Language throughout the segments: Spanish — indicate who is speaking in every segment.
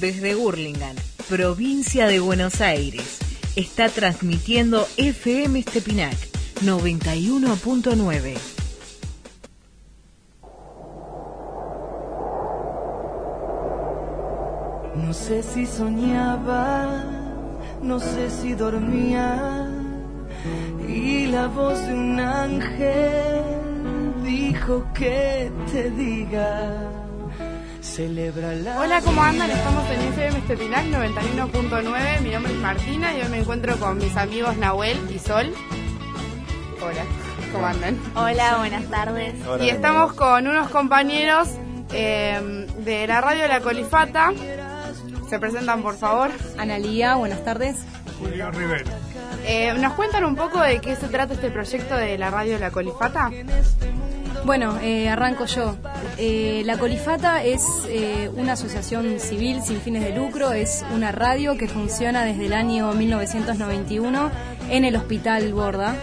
Speaker 1: Desde Burlingame, provincia de Buenos Aires, está transmitiendo FM Estepinac 91.9.
Speaker 2: No sé si soñaba, no sé si dormía y la voz de un ángel dijo que te diga. Celebra la
Speaker 3: Hola, ¿cómo andan? Estamos en FM Estepinac 91.9. Mi nombre es Martina y hoy me encuentro con mis amigos Nahuel y Sol. Hola, ¿cómo andan?
Speaker 4: Hola, buenas tardes.
Speaker 3: y estamos con unos compañeros eh, de la radio La Colifata. Se presentan, por favor.
Speaker 5: Analía, buenas tardes.
Speaker 6: Julio Rivero.
Speaker 3: Eh, ¿Nos cuentan un poco de qué se trata este proyecto de la radio La Colifata?
Speaker 5: Bueno, eh, arranco yo. Eh, la Colifata es eh, una asociación civil sin fines de lucro, es una radio que funciona desde el año 1991 en el Hospital Borda.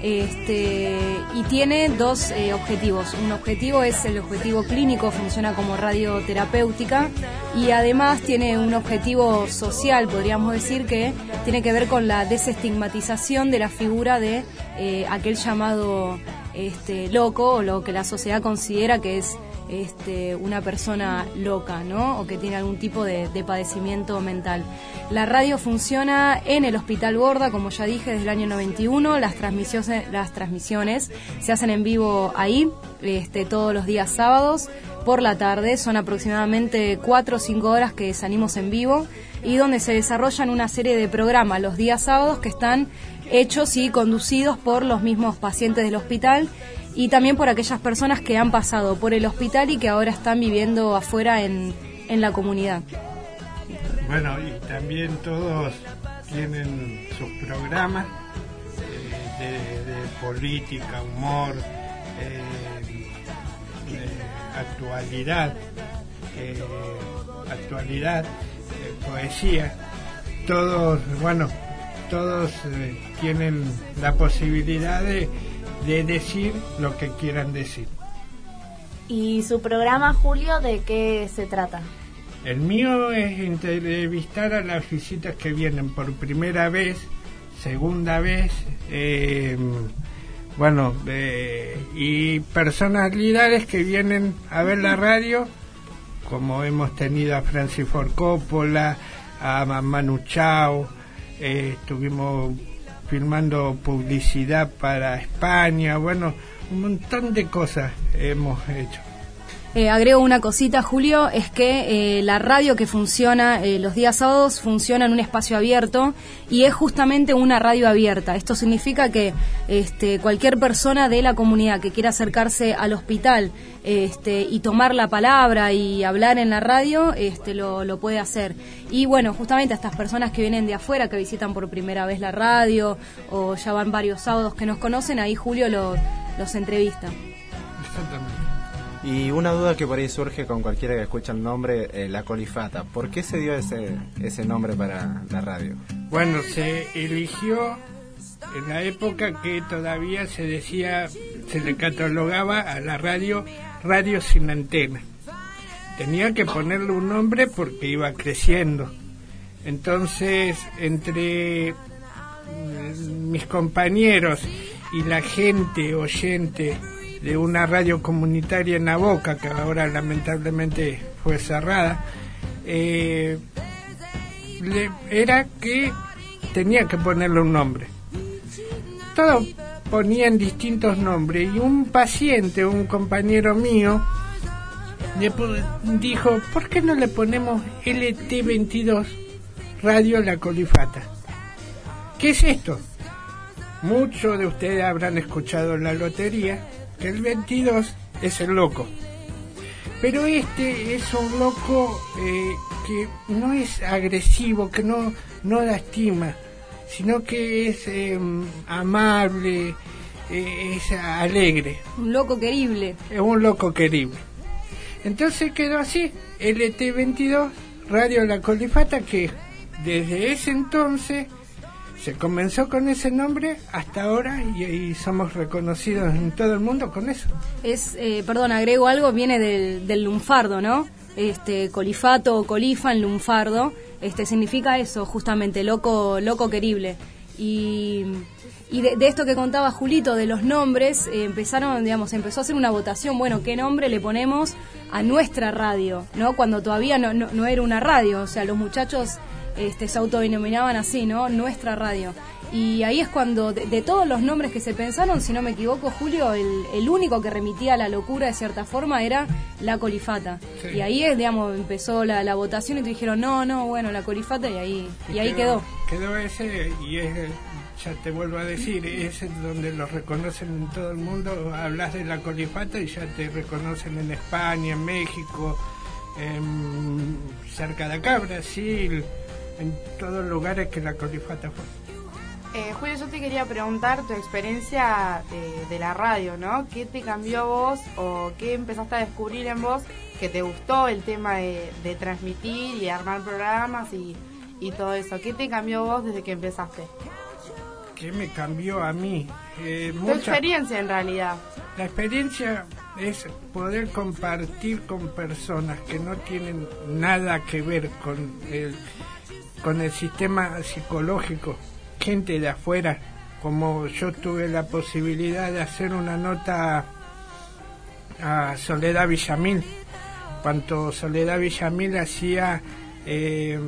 Speaker 5: Este, y tiene dos eh, objetivos. Un objetivo es el objetivo clínico, funciona como radioterapéutica y además tiene un objetivo social, podríamos decir que tiene que ver con la desestigmatización de la figura de eh, aquel llamado este, loco o lo que la sociedad considera que es este, una persona loca, ¿no? O que tiene algún tipo de, de padecimiento mental. La radio funciona en el Hospital Borda, como ya dije, desde el año 91. Las transmisiones, las transmisiones se hacen en vivo ahí, este, todos los días sábados por la tarde. Son aproximadamente 4 o 5 horas que salimos en vivo y donde se desarrollan una serie de programas los días sábados que están hechos y conducidos por los mismos pacientes del hospital y también por aquellas personas que han pasado por el hospital y que ahora están viviendo afuera en, en la comunidad.
Speaker 6: Bueno, y también todos tienen sus programas eh, de, política, humor, eh, de actualidad, eh, actualidad, poesía. Todos, bueno, todos eh, tienen la posibilidad de, de decir lo que quieran decir.
Speaker 4: ¿Y su programa, Julio, de qué se trata?
Speaker 6: El mío es entrevistar a las visitas que vienen por primera vez, segunda vez, eh, bueno, eh, y personalidades que vienen a ver la radio, como hemos tenido a Francis Ford Coppola, a Manu Chao, eh, estuvimos filmando publicidad para España, bueno, un montón de cosas hemos hecho.
Speaker 5: Eh, agrego una cosita, Julio, es que eh, la radio que funciona eh, los días sábados funciona en un espacio abierto y es justamente una radio abierta. Esto significa que este, cualquier persona de la comunidad que quiera acercarse al hospital este, y tomar la palabra y hablar en la radio, este, lo, puede hacer. Y bueno, justamente a estas personas que vienen de afuera, que visitan por primera vez la radio o ya van varios sábados que nos conocen, ahí Julio lo- los entrevista.
Speaker 6: Exactamente.
Speaker 7: Y una duda que por ahí surge con cualquiera que escucha el nombre, eh, la colifata. ¿Por qué se dio ese, ese nombre para la radio?
Speaker 6: Bueno, se eligió en la época que todavía se decía, se le catalogaba a la radio radio sin antena. Tenía que ponerle un nombre porque iba creciendo. Entonces, entre mm, mis compañeros y la gente oyente de una radio comunitaria en la boca, que ahora lamentablemente fue cerrada, eh, era que tenía que ponerle un nombre. Todos ponían distintos nombres y un paciente, un compañero mío, le dijo, ¿por qué no le ponemos LT22 Radio La Colifata? ¿Qué es esto? Muchos de ustedes habrán escuchado la lotería que el 22 es el loco. Pero este es un loco eh, que no es agresivo, que no, no lastima, sino que es em, amable, eh, es alegre.
Speaker 5: Un loco querible.
Speaker 6: Es un loco querible. Entonces quedó así, LT22, Radio La Colifata, que desde ese entonces se comenzó con ese nombre hasta ahora y, somos reconocidos en todo el mundo con eso.
Speaker 5: Es, eh, perdón, agrego algo, viene del, del lunfardo, ¿no? Este, colifato o colifa en lunfardo, este, significa eso, justamente, loco, loco querible. Y, y de, esto que contaba Julito, de los nombres, eh, empezaron, digamos, empezó a hacer una votación, bueno, ¿qué nombre le ponemos a nuestra radio? ¿No? Cuando todavía no, no, no era una radio, o sea, los muchachos este, se autodenominaban así, ¿no? Nuestra radio. Y ahí es cuando, de, todos los nombres que se pensaron, si no me equivoco, Julio, el, único que remitía a la locura de cierta forma era la colifata. Y ahí, es, digamos, empezó la, votación y te dijeron, no, no, bueno, la colifata y ahí, y, ahí quedó,
Speaker 6: quedó. ese y es, ya te vuelvo a decir, es donde lo reconocen en todo el mundo. Hablas de la colifata y ya te reconocen en España, en México, cerca de acá, Brasil en todos los lugares que la colifata fue.
Speaker 3: Eh, Julio, yo te quería preguntar tu experiencia de, la radio, ¿no? ¿Qué te cambió vos o qué empezaste a descubrir en vos que te gustó el tema de, transmitir y armar programas y, todo eso? ¿Qué te cambió vos desde que empezaste?
Speaker 6: ¿Qué me cambió a mí?
Speaker 3: Eh, tu experiencia en realidad.
Speaker 6: La experiencia es poder compartir con personas que no tienen nada que ver con el con el sistema psicológico, gente de afuera, como yo tuve la posibilidad de hacer una nota a Soledad Villamil, cuando Soledad Villamil hacía eh,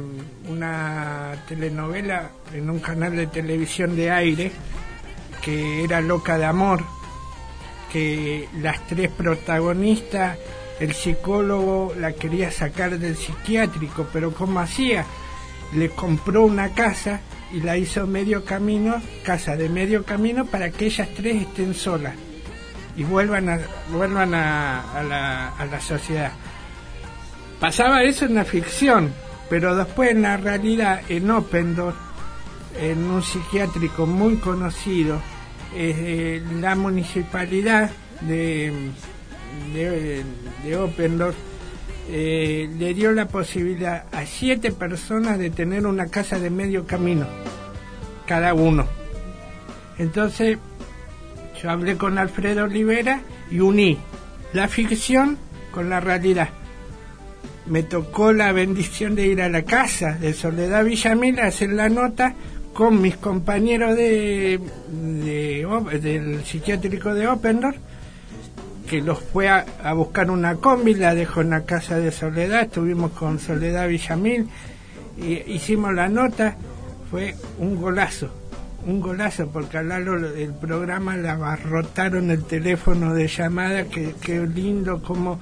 Speaker 6: una telenovela en un canal de televisión de aire que era Loca de Amor, que las tres protagonistas, el psicólogo la quería sacar del psiquiátrico, pero ¿cómo hacía? Le compró una casa y la hizo medio camino, casa de medio camino, para que ellas tres estén solas y vuelvan a, vuelvan a, la, sociedad. Pasaba eso en la ficción, pero después en la realidad, en Opendor, en un psiquiátrico muy conocido, eh, la municipalidad de, de, de Opendorf eh, le dio la posibilidad a siete personas de tener una casa de medio camino, cada uno. Entonces, yo hablé con Alfredo Olivera y uní la ficción con la realidad. Me tocó la bendición de ir a la casa de Soledad Villamil a hacer la nota con mis compañeros de, del psiquiátrico de Opendorf que los fue a, buscar una combi, la dejó en la casa de Soledad, estuvimos con Soledad Villamil, y hicimos la nota, fue un golazo, un golazo, porque al lado del programa le abarrotaron el teléfono de llamada, que, lindo, como,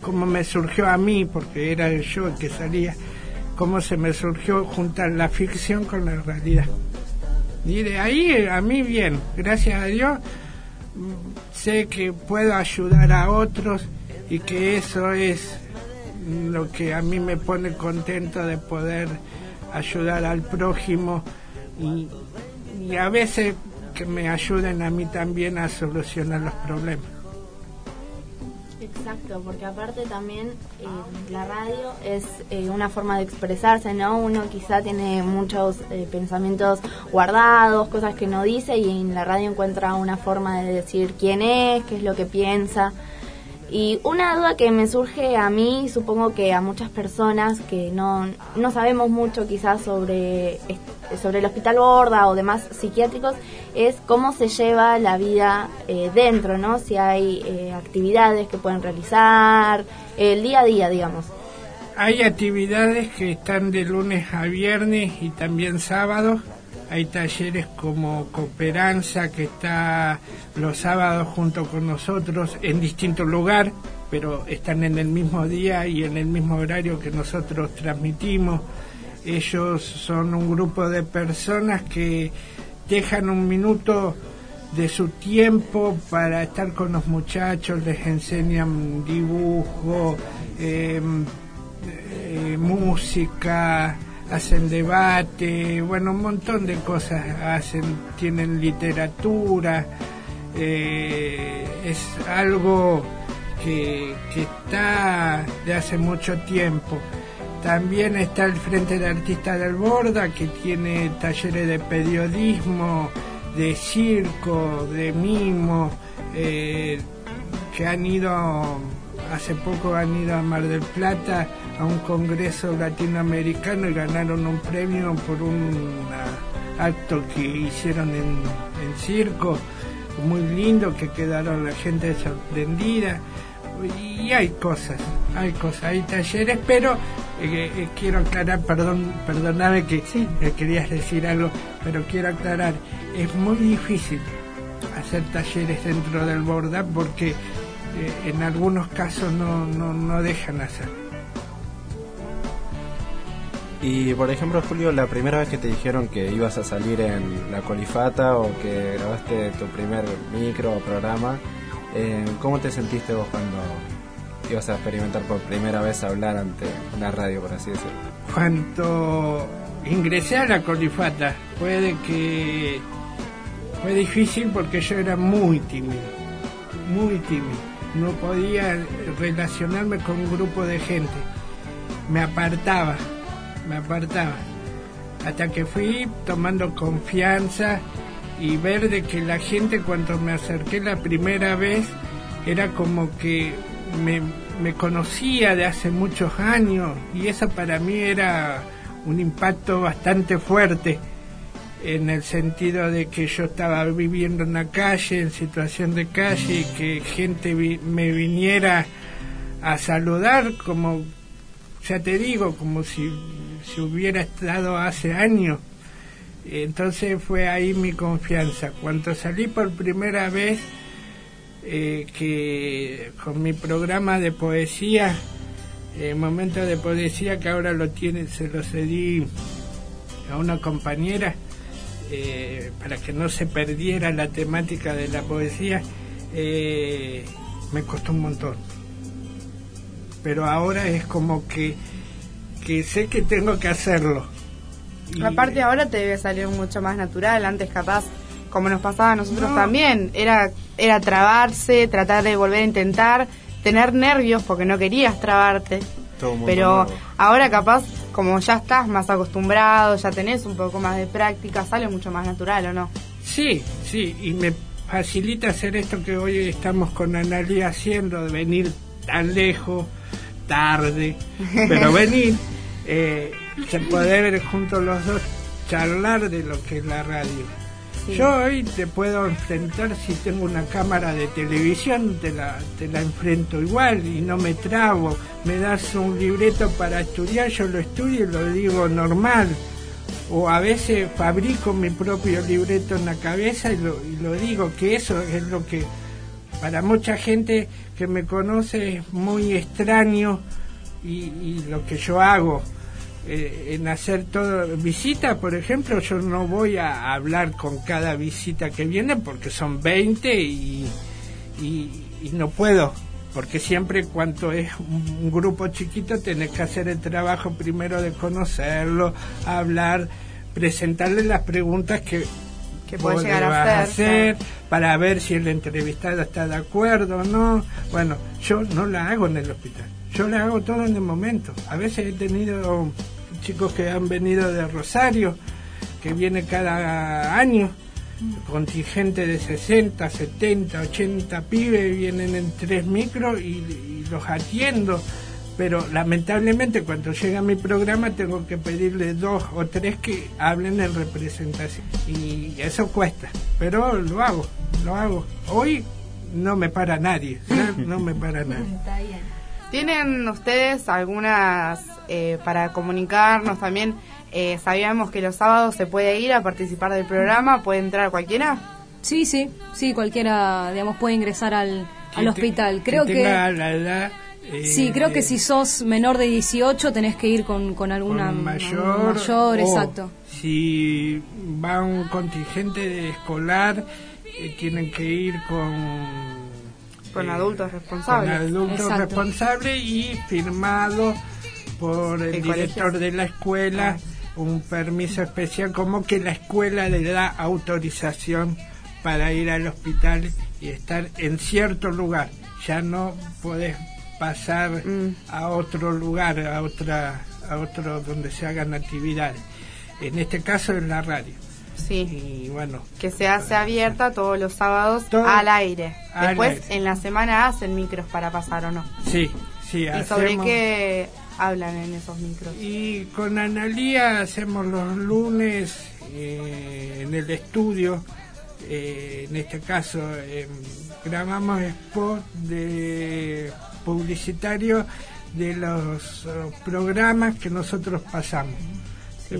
Speaker 6: como me surgió a mí, porque era yo el que salía, cómo se me surgió juntar la ficción con la realidad. Y de ahí a mí bien, gracias a Dios sé que puedo ayudar a otros y que eso es lo que a mí me pone contento de poder ayudar al prójimo y, a veces que me ayuden a mí también a solucionar los problemas.
Speaker 4: Exacto, porque aparte también eh, la radio es eh, una forma de expresarse, ¿no? Uno quizá tiene muchos eh, pensamientos guardados, cosas que no dice y en la radio encuentra una forma de decir quién es, qué es lo que piensa. Y una duda que me surge a mí, supongo que a muchas personas que no, no sabemos mucho quizás sobre, sobre el hospital Borda o demás psiquiátricos, es cómo se lleva la vida eh, dentro, ¿no? Si hay eh, actividades que pueden realizar, el día a día, digamos.
Speaker 6: Hay actividades que están de lunes a viernes y también sábados. Hay talleres como Cooperanza que está los sábados junto con nosotros en distintos lugares, pero están en el mismo día y en el mismo horario que nosotros transmitimos. Ellos son un grupo de personas que dejan un minuto de su tiempo para estar con los muchachos, les enseñan dibujo, em, eh, música, hacen debate, bueno, un montón de cosas hacen, tienen literatura, eh, es algo que, que está de hace mucho tiempo. También está el Frente de Artistas del Borda, que tiene talleres de periodismo, de circo, de mimo, eh, que han ido, hace poco han ido a Mar del Plata a un congreso latinoamericano y ganaron un premio por un acto que hicieron en, en circo, muy lindo, que quedaron la gente sorprendida. Y hay cosas, hay cosas, hay talleres, pero eh, eh, quiero aclarar, perdón, perdóname que eh, querías decir algo, pero quiero aclarar, es muy difícil hacer talleres dentro del Borda porque eh, en algunos casos no, no, no dejan hacer.
Speaker 7: Y por ejemplo, Julio, la primera vez que te dijeron que ibas a salir en La Colifata o que grabaste tu primer micro o programa, eh, ¿cómo te sentiste vos cuando ibas a experimentar por primera vez hablar ante una radio, por así decirlo?
Speaker 6: Cuando ingresé a la colifata, puede que fue difícil porque yo era muy tímido, muy tímido. No podía relacionarme con un grupo de gente. Me apartaba, me apartaba. Hasta que fui tomando confianza y ver de que la gente cuando me acerqué la primera vez era como que me, me conocía de hace muchos años y eso para mí era un impacto bastante fuerte en el sentido de que yo estaba viviendo en la calle, en situación de calle, y que gente vi- me viniera a saludar como, ya te digo, como si, si hubiera estado hace años. Entonces fue ahí mi confianza. Cuando salí por primera vez, eh, que con mi programa de poesía, eh, momento de poesía que ahora lo tiene, se lo cedí a una compañera eh, para que no se perdiera la temática de la poesía, eh, me costó un montón. Pero ahora es como que, que sé que tengo que hacerlo. Y-
Speaker 3: Aparte ahora te debe salir mucho más natural, antes capaz, como nos pasaba a nosotros también, era, era trabarse, tratar de volver a intentar, tener nervios porque no querías trabarte. Pero
Speaker 7: nuevo.
Speaker 3: ahora capaz, como ya estás más acostumbrado, ya tenés un poco más de práctica, sale mucho más natural, ¿o no?
Speaker 6: Sí, sí, y me facilita hacer esto que hoy estamos con Analia haciendo, de venir tan lejos, tarde, pero venir, eh, poder juntos los dos charlar de lo que es la radio.
Speaker 3: Sí.
Speaker 6: Yo hoy te puedo enfrentar si tengo una cámara de televisión, te la, te la enfrento igual y no me trabo. Me das un libreto para estudiar, yo lo estudio y lo digo normal. O a veces fabrico mi propio libreto en la cabeza y lo, y lo digo, que eso es lo que para mucha gente que me conoce es muy extraño y, lo que yo hago eh, en hacer todo visita por ejemplo yo no voy a hablar con cada visita que viene porque son 20 y, y, y no puedo porque siempre cuando es un grupo chiquito tenés que hacer el trabajo primero de conocerlo hablar presentarle las preguntas que
Speaker 3: Que llegar a
Speaker 6: vas
Speaker 3: hacer,
Speaker 6: para ver si el entrevistado está de acuerdo o no. Bueno, yo no la hago en el hospital, yo la hago todo en el momento. A veces he tenido chicos que han venido de Rosario, que viene cada año, contingente de 60, 70, 80 pibes, vienen en tres micros y, y los atiendo. Pero lamentablemente cuando llega mi programa tengo que pedirle dos o tres que hablen en representación. Y eso cuesta, pero lo hago, lo hago. Hoy no me para nadie, no, no me para nadie.
Speaker 4: Está bien.
Speaker 3: ¿Tienen ustedes algunas eh, para comunicarnos también? Eh, sabíamos que los sábados se puede ir a participar del programa, puede entrar cualquiera.
Speaker 5: Sí, sí, sí, cualquiera, digamos, puede ingresar al, al hospital. Creo que...
Speaker 6: tenga la edad, eh,
Speaker 5: Sí, creo que
Speaker 6: de-
Speaker 5: si sos menor de 18 tenés que ir con, con alguna
Speaker 6: con mayor,
Speaker 5: mayor
Speaker 6: o
Speaker 5: exacto.
Speaker 6: si va un contingente escolar eh, tienen que ir con
Speaker 3: con
Speaker 6: eh,
Speaker 3: adultos responsables.
Speaker 6: Con adultos
Speaker 5: Exacto.
Speaker 6: responsables y firmado por el,
Speaker 3: El
Speaker 6: director
Speaker 3: colegio.
Speaker 6: de la escuela un permiso especial como que la escuela le da autorización para ir al hospital y estar en cierto lugar. Ya no podés pasar
Speaker 3: Mm.
Speaker 6: a otro lugar, a otra a otro donde se hagan actividades. En este caso es la radio.
Speaker 3: Sí.
Speaker 6: Y bueno,
Speaker 3: Que se hace abierta todos los sábados
Speaker 6: Todo-
Speaker 3: al aire.
Speaker 6: al
Speaker 3: Después
Speaker 6: aire.
Speaker 3: en la semana hacen micros para pasar o no.
Speaker 6: sí, sí,
Speaker 3: ¿Y sobre qué hablan en esos micros?
Speaker 6: Y con Analía hacemos los lunes eh, en el estudio, eh, en este caso grabamos spot de publicitario de los eh, programas que nosotros pasamos.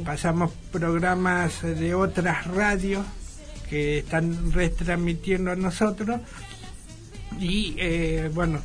Speaker 6: Pasamos programas de otras radios que están retransmitiendo a nosotros y eh, bueno,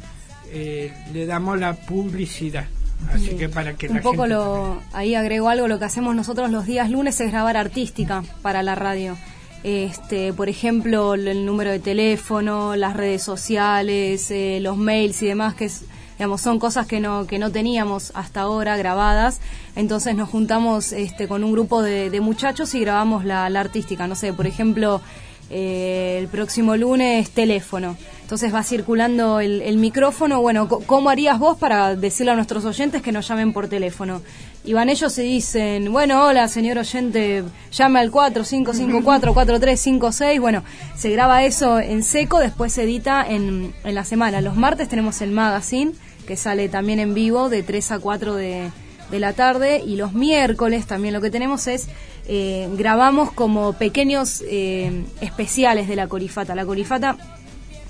Speaker 6: eh, le damos la publicidad. Así que para que
Speaker 5: Un
Speaker 6: la
Speaker 5: poco
Speaker 6: gente
Speaker 5: lo, ahí agrego algo, lo que hacemos nosotros los días lunes es grabar artística para la radio. Este, por ejemplo, el- número de teléfono, las redes sociales, eh, los mails y demás, que digamos, son cosas que no, que no teníamos hasta ahora grabadas. Entonces nos juntamos este, con un grupo de, de muchachos y grabamos la, la artística. No sé, por ejemplo, eh, el próximo lunes teléfono. Entonces va circulando el, micrófono. Bueno, ¿cómo harías vos para decirle a nuestros oyentes que nos llamen por teléfono? Y van ellos y dicen, bueno, hola señor oyente, llame al 4554-4356. Bueno, se graba eso en seco, después se edita en, en la semana. Los martes tenemos el magazine, que sale también en vivo de 3 a 4 de, de la tarde. Y los miércoles también lo que tenemos es eh, grabamos como pequeños eh, especiales de la Corifata. La Corifata,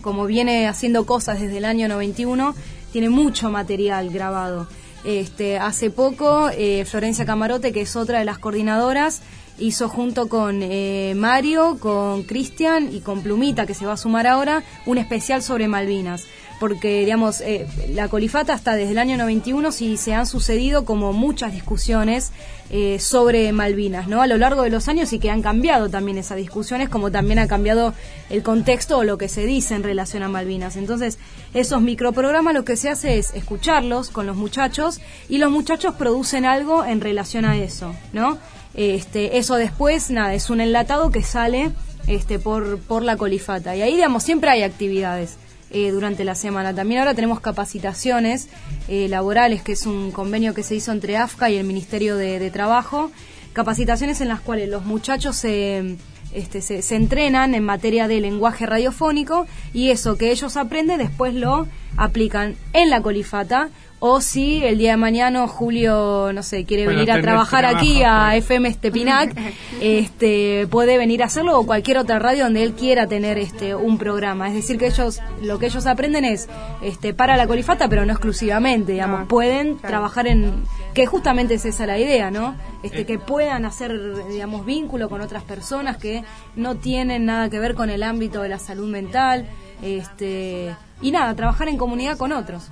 Speaker 5: como viene haciendo cosas desde el año 91, tiene mucho material grabado. Este, hace poco, eh, Florencia Camarote, que es otra de las coordinadoras, hizo junto con eh, Mario, con Cristian y con Plumita, que se va a sumar ahora, un especial sobre Malvinas. Porque, digamos, eh, la colifata está desde el año 91 y se han sucedido como muchas discusiones eh, sobre Malvinas, ¿no? A lo largo de los años y que han cambiado también esas discusiones, como también ha cambiado el contexto o lo que se dice en relación a Malvinas. Entonces, esos microprogramas lo que se hace es escucharlos con los muchachos y los muchachos producen algo en relación a eso, ¿no? Este, eso después, nada, es un enlatado que sale este, por, por la colifata. Y ahí, digamos, siempre hay actividades eh, durante la semana. También ahora tenemos capacitaciones eh, laborales, que es un convenio que se hizo entre AFCA y el Ministerio de, Trabajo. Capacitaciones en las cuales los muchachos se, este, se, se entrenan en materia de lenguaje radiofónico y eso que ellos aprenden después lo aplican en la colifata o si el día de mañana Julio, no sé, quiere
Speaker 6: Bueno,
Speaker 5: venir a trabajar
Speaker 6: trabajo,
Speaker 5: aquí a
Speaker 6: pues.
Speaker 5: FM Estepinac, este, puede venir a hacerlo o cualquier otra radio donde él quiera tener este un programa. Es decir, que ellos lo que ellos aprenden es este para la colifata, pero no exclusivamente, digamos,
Speaker 3: Ah,
Speaker 5: pueden
Speaker 3: claro.
Speaker 5: trabajar en que justamente es esa la idea, ¿no? Este
Speaker 6: Eh.
Speaker 5: que puedan hacer digamos vínculo con otras personas que no tienen nada que ver con el ámbito de la salud mental, este y nada, trabajar en comunidad con otros.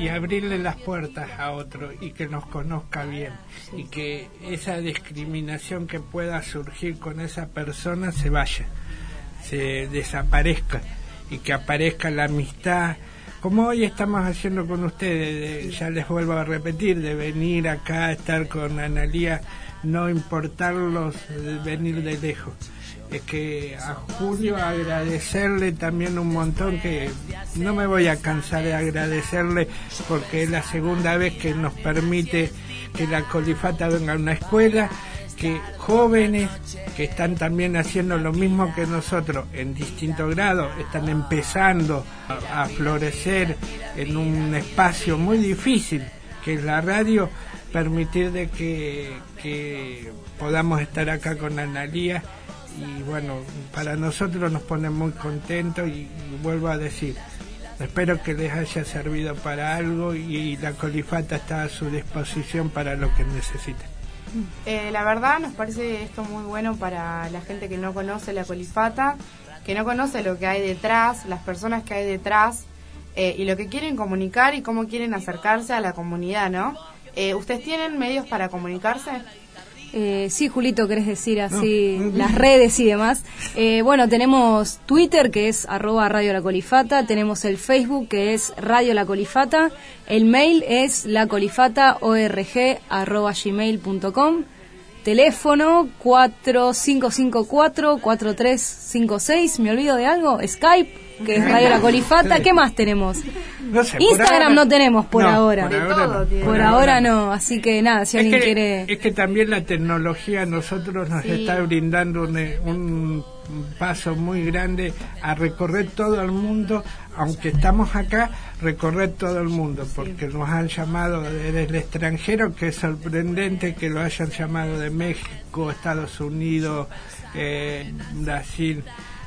Speaker 6: Y abrirle las puertas a otro y que nos conozca bien. Y que esa discriminación que pueda surgir con esa persona se vaya, se desaparezca y que aparezca la amistad, como hoy estamos haciendo con ustedes, de- ya les vuelvo a repetir, de venir acá a estar con Analía, no importarlos de venir de lejos. Es que a Julio agradecerle también un montón que no me voy a cansar de agradecerle porque es la segunda vez que nos permite que la colifata venga a una escuela que jóvenes que están también haciendo lo mismo que nosotros en distintos grados, están empezando a florecer en un espacio muy difícil que es la radio, permitir de que, que podamos estar acá con Analía y bueno, para nosotros nos pone muy contentos y, vuelvo a decir, espero que les haya servido para algo y la colifata está a su disposición para lo que necesiten.
Speaker 3: Eh, la verdad nos parece esto muy bueno para la gente que no conoce la colifata, que no conoce lo que hay detrás, las personas que hay detrás eh, y lo que quieren comunicar y cómo quieren acercarse a la comunidad, ¿no? Eh, ¿Ustedes tienen medios para comunicarse?
Speaker 5: Eh, sí, Julito, querés decir así las redes y demás. Eh, bueno, tenemos Twitter que es arroba Radio La Colifata, tenemos el Facebook que es Radio La Colifata, el mail es lacolifataorg arroba gmail.com, teléfono 4554-4356, ¿me olvido de algo? Skype que es Radio La Colifata. ¿Qué más tenemos? Instagram no tenemos por ahora. Por ahora, no. así que nada, si alguien quiere...
Speaker 6: Es que también la tecnología a nosotros nos está brindando un, paso muy grande a recorrer todo el mundo, aunque estamos acá, recorrer todo el mundo, porque nos han llamado desde el extranjero, que es sorprendente que lo hayan llamado de México, Estados Unidos, eh, Brasil,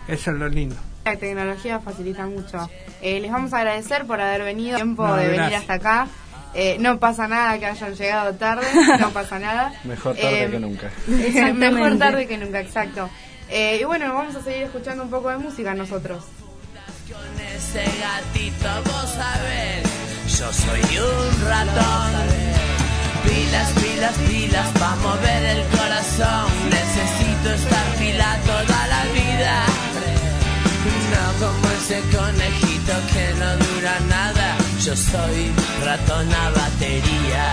Speaker 6: eso es lo lindo.
Speaker 3: La tecnología facilita mucho. Eh, les vamos a agradecer por haber venido, tiempo de venir hasta acá. Eh, no pasa nada que hayan llegado tarde, no pasa nada.
Speaker 7: Mejor tarde que nunca.
Speaker 3: Mejor tarde que nunca, exacto. Eh, y bueno, vamos a seguir escuchando un poco de música nosotros.
Speaker 8: Con ese gatito, vos sabés, yo soy un ratón. Pilas, pilas, pilas, para mover el corazón. Necesito estar pila toda la vida como ese conejito que no dura nada. Yo soy ratona batería.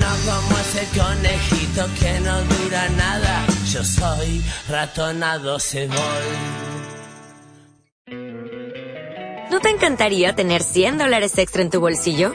Speaker 8: No como ese conejito que no dura nada. Yo soy ratona 12 volt.
Speaker 9: ¿No te encantaría tener 100 dólares extra en tu bolsillo?